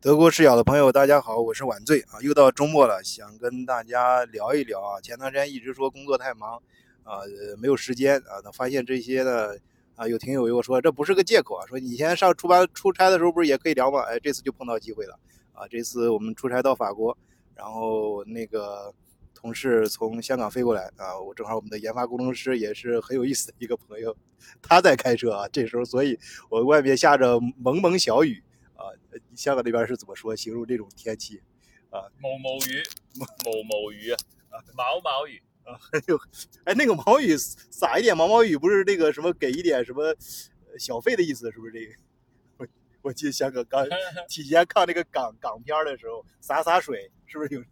德国视角的朋友，大家好，我是晚醉啊，又到周末了，想跟大家聊一聊啊。前段时间一直说工作太忙啊，没有时间啊。那发现这些呢啊，有听友跟我说，这不是个借口啊，说以前上出班出差的时候不是也可以聊吗？哎，这次就碰到机会了啊。这次我们出差到法国，然后那个同事从香港飞过来啊，我正好我们的研发工程师也是很有意思的一个朋友，他在开车啊，这时候所以我外面下着蒙蒙小雨。啊，香港那边是怎么说形容这种天气？啊，毛毛雨，毛毛雨啊，毛毛雨啊，还有，哎，那个毛雨撒一点毛毛雨，不是那个什么给一点什么小费的意思，是不是这个？我我记得香港刚 提前看那个港港片的时候，洒洒水，是不是有？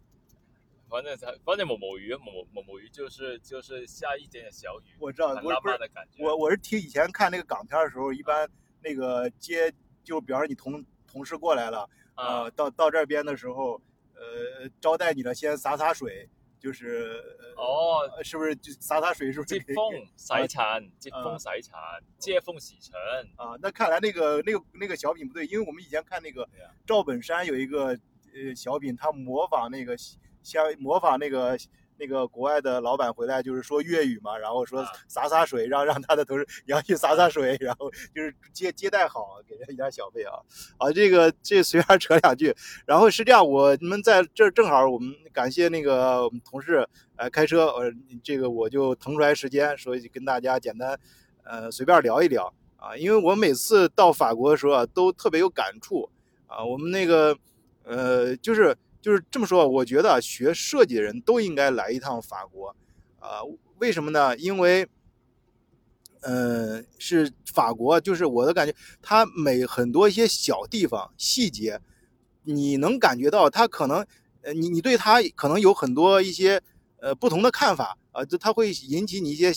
反正反正某某雨，某某某雨就是就是下一点点小雨，我知道，很浪漫的感觉。我我是听以前看那个港片的时候，一般那个接就比方说你同。同事过来了，呃，到到这边的时候，呃，招待你了，先洒洒水，就是哦，是不是就洒洒水？是不是？接风洗尘，接风洗尘，接风洗尘啊。那看来那个那个那个小品不对，因为我们以前看那个赵本山有一个呃小品，他模仿那个像模仿那个。那个国外的老板回来就是说粤语嘛，然后说洒洒水，让让他的同事你要去洒洒水，然后就是接接待好，给人一点小费啊。啊，这个这随便扯两句，然后是这样，我们在这正好，我们感谢那个我们同事呃开车，呃这个我就腾出来时间，所以跟大家简单呃随便聊一聊。啊，因为我每次到法国的时候啊，都特别有感触。啊，我们那个呃就是。就是这么说，我觉得学设计的人都应该来一趟法国，啊，为什么呢？因为，呃，是法国，就是我的感觉，它每很多一些小地方细节，你能感觉到它可能，呃，你你对它可能有很多一些呃不同的看法啊，就它会引起你一些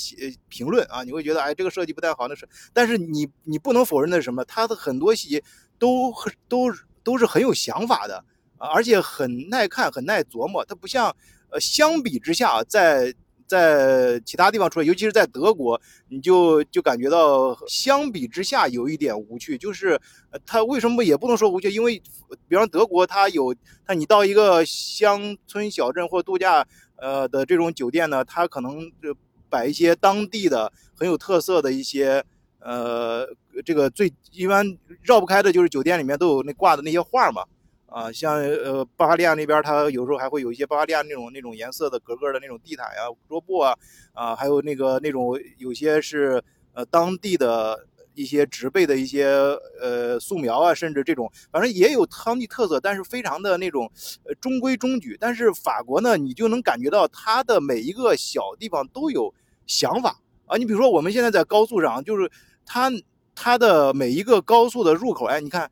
评论啊，你会觉得哎这个设计不太好，那是，但是你你不能否认的是什么？它的很多细节都都都是很有想法的。而且很耐看，很耐琢磨。它不像，呃，相比之下，在在其他地方出来，尤其是在德国，你就就感觉到相比之下有一点无趣。就是，呃它为什么也不能说无趣？因为，比方德国，它有，它你到一个乡村小镇或度假，呃的这种酒店呢，它可能就摆一些当地的很有特色的一些，呃，这个最一般绕不开的就是酒店里面都有那挂的那些画嘛。啊，像呃巴伐利亚那边，它有时候还会有一些巴伐利亚那种那种颜色的格格的那种地毯呀、桌布啊，啊，还有那个那种有些是呃当地的一些植被的一些呃素描啊，甚至这种反正也有当地特色，但是非常的那种呃中规中矩。但是法国呢，你就能感觉到它的每一个小地方都有想法啊。你比如说我们现在在高速上，就是它它的每一个高速的入口，哎，你看。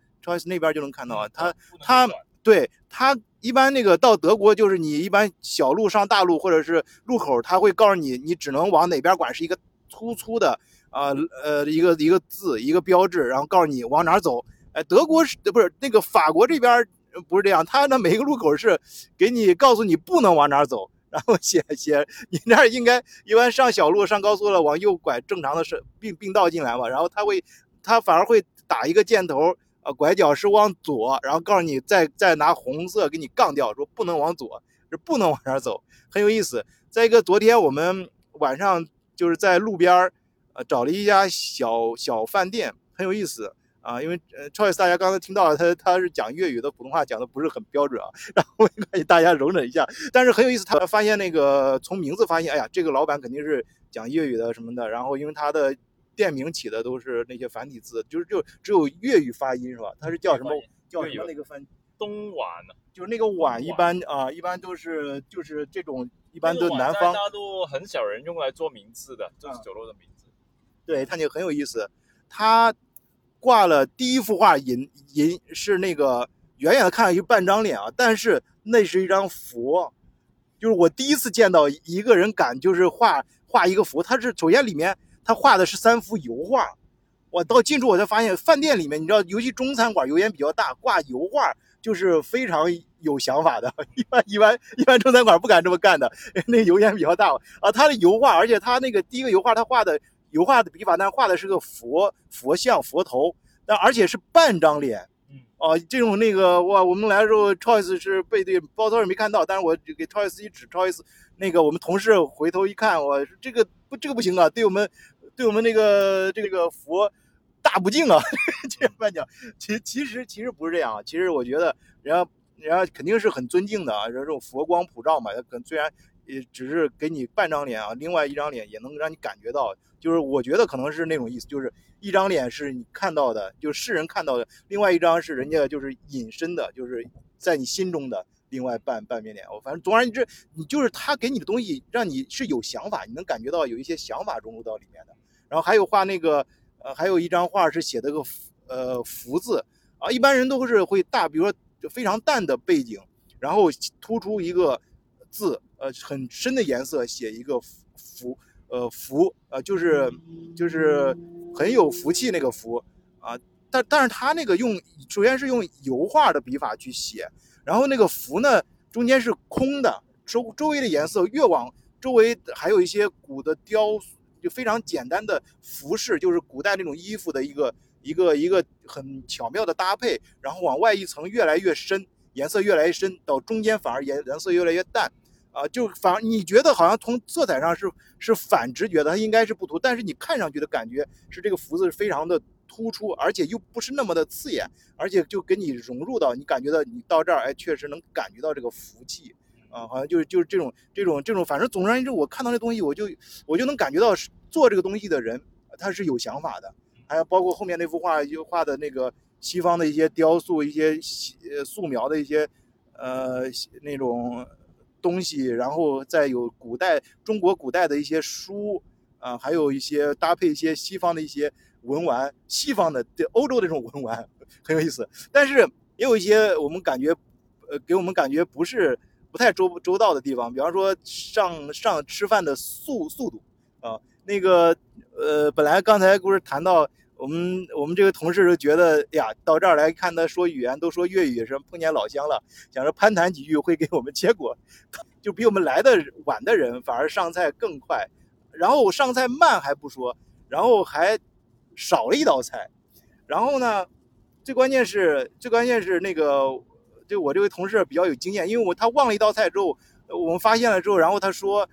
那边就能看到啊，他他对他一般那个到德国就是你一般小路上大路或者是路口，他会告诉你你只能往哪边拐，是一个粗粗的啊呃一个一个字一个标志，然后告诉你往哪走。哎，德国是不是那个法国这边不是这样？他那每个路口是给你告诉你不能往哪走，然后写写你那儿应该一般上小路上高速了往右拐，正常的是并并道进来嘛，然后他会他反而会打一个箭头。拐角是往左，然后告诉你再再拿红色给你杠掉，说不能往左，是不能往哪走，很有意思。再一个，昨天我们晚上就是在路边儿，呃，找了一家小小饭店，很有意思啊。因为呃，Choice 大家刚才听到了，他他是讲粤语的，普通话讲的不是很标准啊，然后没关系，大家容忍一下。但是很有意思，他发现那个从名字发现，哎呀，这个老板肯定是讲粤语的什么的。然后因为他的。店名起的都是那些繁体字，就是就只有粤语发音是吧？它是叫什么？叫什么那个饭？东莞呢？就是那个碗一般啊，一般都是就是这种一般都南方。大家都很少人用来做名字的，就是酒楼的名字。对，它就很有意思。它挂了第一幅画，银银是那个远远的看一半张脸啊，但是那是一张佛，就是我第一次见到一个人敢就是画画一个佛，他是首先里面。他画的是三幅油画，我到进去我才发现，饭店里面你知道，尤其中餐馆油烟比较大，挂油画就是非常有想法的。一般一般一般中餐馆不敢这么干的，那油烟比较大啊。他的油画，而且他那个第一个油画，他画的油画的笔法，但画的是个佛佛像佛头，但而且是半张脸，啊，这种那个哇，我们来的时候，Choice 是背对包头也没看到，但是我给 Choice 一指，Choice 那个我们同事回头一看，我这个不这个不行啊，对我们对我们那个这个佛大不敬啊，这样颁奖，其其实其实不是这样，其实我觉得人家人家肯定是很尊敬的啊，这种佛光普照嘛，可能虽然也只是给你半张脸啊，另外一张脸也能让你感觉到，就是我觉得可能是那种意思，就是。一张脸是你看到的，就是世人看到的；另外一张是人家就是隐身的，就是在你心中的另外半半边脸。我反正总而言之，你就是他给你的东西，让你是有想法，你能感觉到有一些想法融入到里面的。然后还有画那个，呃，还有一张画是写的个呃福字啊。一般人都是会大，比如说非常淡的背景，然后突出一个字，呃，很深的颜色写一个福。呃，福，呃，就是就是很有福气那个福啊，但但是他那个用，首先是用油画的笔法去写，然后那个福呢，中间是空的，周周围的颜色越往周围还有一些古的雕塑，就非常简单的服饰，就是古代那种衣服的一个一个一个很巧妙的搭配，然后往外一层越来越深，颜色越来越深，到中间反而颜颜色越来越淡。啊，就反而你觉得好像从色彩上是是反直觉的，它应该是不涂，但是你看上去的感觉是这个福字是非常的突出，而且又不是那么的刺眼，而且就给你融入到你感觉到你到这儿，哎，确实能感觉到这个福气啊，好像就是就是这种这种这种，反正总而言之，我看到这东西，我就我就能感觉到做这个东西的人他是有想法的，还有包括后面那幅画就画的那个西方的一些雕塑，一些呃素描的一些呃那种。东西，然后再有古代中国古代的一些书啊，还有一些搭配一些西方的一些文玩，西方的对欧洲的这种文玩 很有意思。但是也有一些我们感觉，呃，给我们感觉不是不太周周到的地方，比方说上上吃饭的速速度啊，那个呃，本来刚才不是谈到。我们我们这个同事就觉得哎呀，到这儿来看他说语言都说粤语，什么碰见老乡了，想着攀谈几句会给我们，结果 就比我们来的晚的人反而上菜更快，然后上菜慢还不说，然后还少了一道菜，然后呢，最关键是最关键是那个，就我这位同事比较有经验，因为我他忘了一道菜之后，我们发现了之后，然后他说，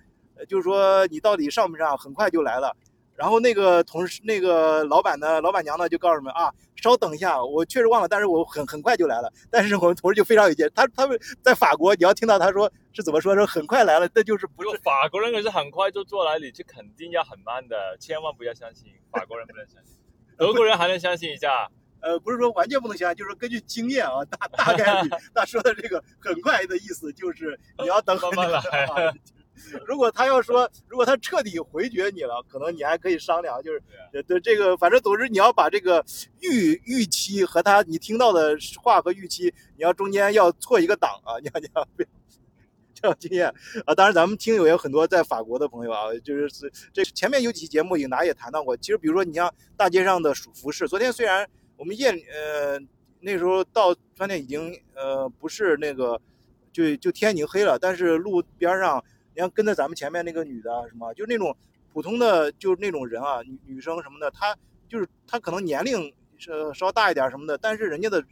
就是说你到底上不上，很快就来了。然后那个同事，那个老板呢，老板娘呢，就告诉我们啊，稍等一下，我确实忘了，但是我很很快就来了。但是我们同事就非常有劲，他他们在法国，你要听到他说是怎么说，说很快来了，这就是不是法国人可是很快就做来，你这肯定要很慢的，千万不要相信法国人不能相信，德国人还能相信一下。呃，不是说完全不能相信，就是根据经验啊，大大概率 他说的这个很快的意思就是你要等慢慢来。如果他要说，如果他彻底回绝你了，可能你还可以商量。就是，对这个，反正总之你要把这个预预期和他你听到的话和预期，你要中间要错一个档啊！你要你要这样经验啊！当然，咱们听友也有很多在法国的朋友啊，就是这前面有几期节目，影达也谈到过。其实，比如说你像大街上的服饰，昨天虽然我们夜呃那时候到饭店已经呃不是那个就就天已经黑了，但是路边上。你看，跟在咱们前面那个女的什么，就那种普通的，就那种人啊，女女生什么的，她就是她可能年龄是稍大一点什么的，但是人家的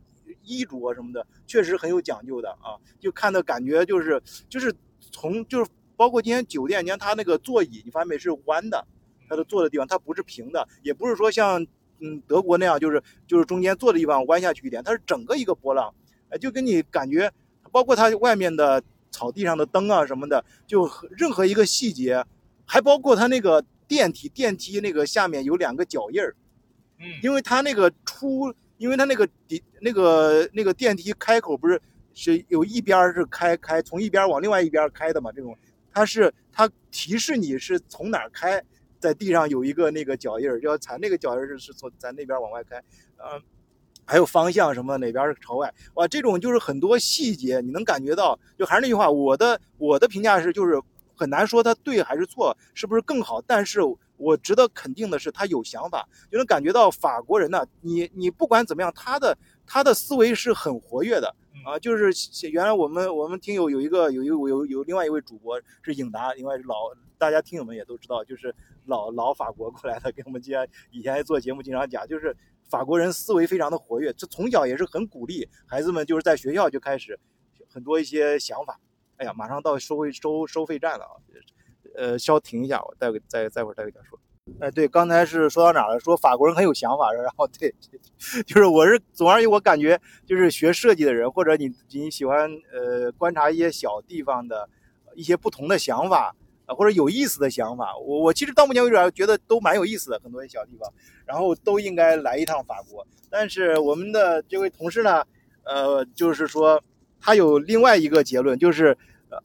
衣着什么的确实很有讲究的啊，就看的感觉就是就是从就是包括今天酒店，你看他那个座椅，你发现没是弯的，他的坐的地方它不是平的，也不是说像嗯德国那样就是就是中间坐的地方弯下去一点，它是整个一个波浪，哎，就跟你感觉，包括它外面的。草地上的灯啊什么的，就任何一个细节，还包括它那个电梯，电梯那个下面有两个脚印儿，嗯，因为它那个出，因为它那个底那个那个电梯开口不是是有一边是开开，从一边往另外一边开的嘛，这种它是它提示你是从哪儿开，在地上有一个那个脚印儿，要踩那个脚印儿是是从咱那边往外开，嗯。还有方向什么哪边是朝外哇？这种就是很多细节，你能感觉到。就还是那句话，我的我的评价是，就是很难说它对还是错，是不是更好？但是我值得肯定的是，他有想法，就能感觉到法国人呢。你你不管怎么样，他的他的思维是很活跃的啊。就是原来我们我们听友有一个有一有有有另外一位主播是影达，另外是老大家听友们也都知道，就是老老法国过来的，跟我们今天以前做节目经常讲，就是。法国人思维非常的活跃，这从小也是很鼓励孩子们，就是在学校就开始很多一些想法。哎呀，马上到收费收收费站了啊，呃，稍停一下，我待会再再会儿再给大家说。哎，对，刚才是说到哪了？说法国人很有想法，然后对，就是我是总而言之，我感觉就是学设计的人，或者你你喜欢呃观察一些小地方的一些不同的想法。啊，或者有意思的想法，我我其实到目前为止觉得都蛮有意思的，很多小地方，然后都应该来一趟法国。但是我们的这位同事呢，呃，就是说他有另外一个结论，就是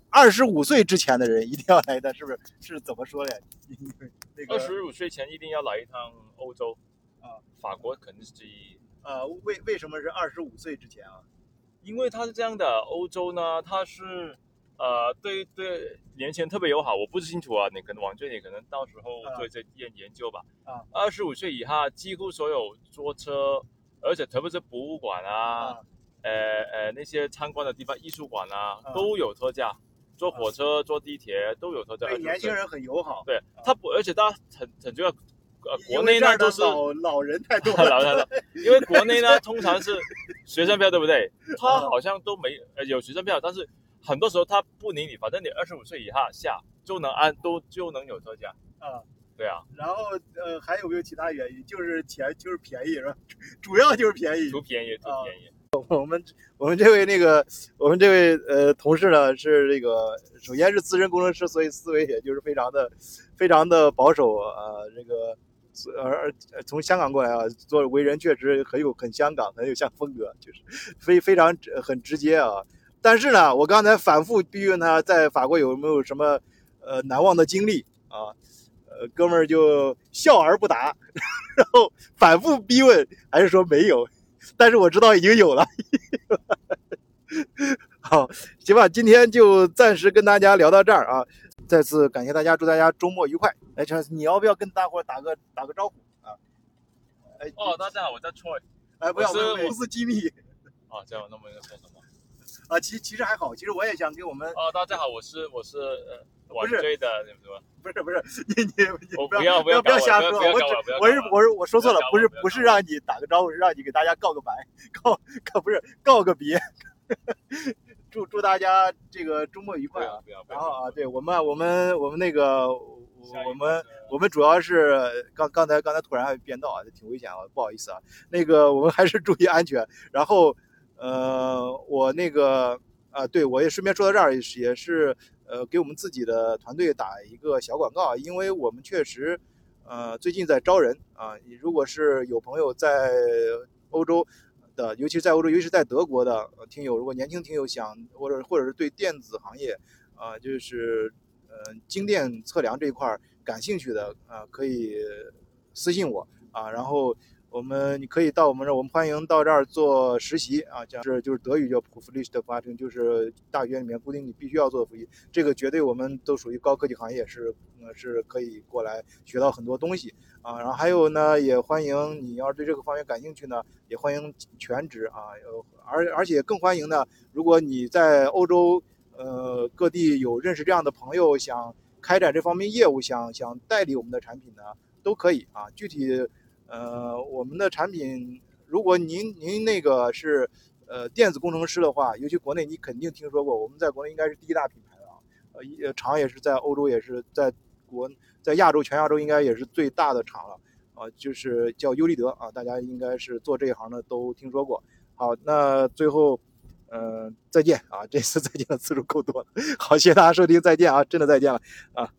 二十五岁之前的人一定要来的，是不是？是怎么说的？二十五岁前一定要来一趟欧洲啊，法国肯定是之一。呃，为为什么是二十五岁之前啊？因为它是这样的，欧洲呢，它是。呃，对对，年轻人特别友好。我不清楚啊，你可能王俊，你可能到时候做一些研研究吧。啊，二十五岁以下，几乎所有坐车，而且特别是博物馆啊，呃呃那些参观的地方，艺术馆啊，都有特价。坐火车、坐地铁都有特价。对年轻人很友好。对他不，而且他很很重要。呃，国内呢都是老老人太多 了，老人 因为国内呢通常是学生票，对不对？他好像都没呃有学生票，但是。很多时候他不理你，反正你二十五岁以下下就能按都就能有特价啊，对啊。然后呃还有没有其他原因？就是钱就是便宜是吧？主要就是便宜，图便宜图便宜。我们我们这位那个我们这位呃同事呢是这个首先是资深工程师，所以思维也就是非常的非常的保守啊。这个而从香港过来啊，做为人确实很有很香港很有像风格，就是非非常很直接啊。但是呢，我刚才反复逼问他在法国有没有什么呃难忘的经历啊，呃，哥们儿就笑而不答，然后反复逼问还是说没有，但是我知道已经有了。好，行吧，今天就暂时跟大家聊到这儿啊，再次感谢大家，祝大家周末愉快。哎，陈，你要不要跟大伙打个打个招呼啊？哎，哦，大家好，我叫 Troy。哎，不要，公司机密。啊，这样，那么应该说什么？啊，其其实还好，其实我也想给我们。哦，大家好，我是我是呃，晚追的，什么不是不是，你你你不要不要不要瞎说，我我是我是我说错了，不是不是让你打个招呼，是让你给大家告个白，告可不是告个别，祝祝大家这个周末愉快啊！然后啊，对我们我们我们那个我们我们主要是刚刚才刚才突然变道啊，挺危险啊，不好意思啊，那个我们还是注意安全，然后。呃，我那个啊，对我也顺便说到这儿，也是呃，给我们自己的团队打一个小广告，因为我们确实呃最近在招人啊。如果是有朋友在欧洲的，尤其是在欧洲，尤其是在德国的听友，如果年轻听友想或者或者是对电子行业啊，就是呃精电测量这一块感兴趣的啊，可以私信我啊，然后。我们你可以到我们这儿，我们欢迎到这儿做实习啊，讲是就是德语叫 p r o f l i s h 的发成，就是大学里面固定你必须要做的实习，这个绝对我们都属于高科技行业，是呃是可以过来学到很多东西啊。然后还有呢，也欢迎你要是对这个方面感兴趣呢，也欢迎全职啊，而而且更欢迎呢，如果你在欧洲呃各地有认识这样的朋友，想开展这方面业务，想想代理我们的产品呢，都可以啊，具体。呃，我们的产品，如果您您那个是呃电子工程师的话，尤其国内你肯定听说过，我们在国内应该是第一大品牌了啊，呃厂也是在欧洲，也是在国在亚洲全亚洲应该也是最大的厂了啊，就是叫优利德啊，大家应该是做这一行的都听说过。好，那最后，呃，再见啊，这次再见的次数够多了。好，谢谢大家收听，再见啊，真的再见了啊。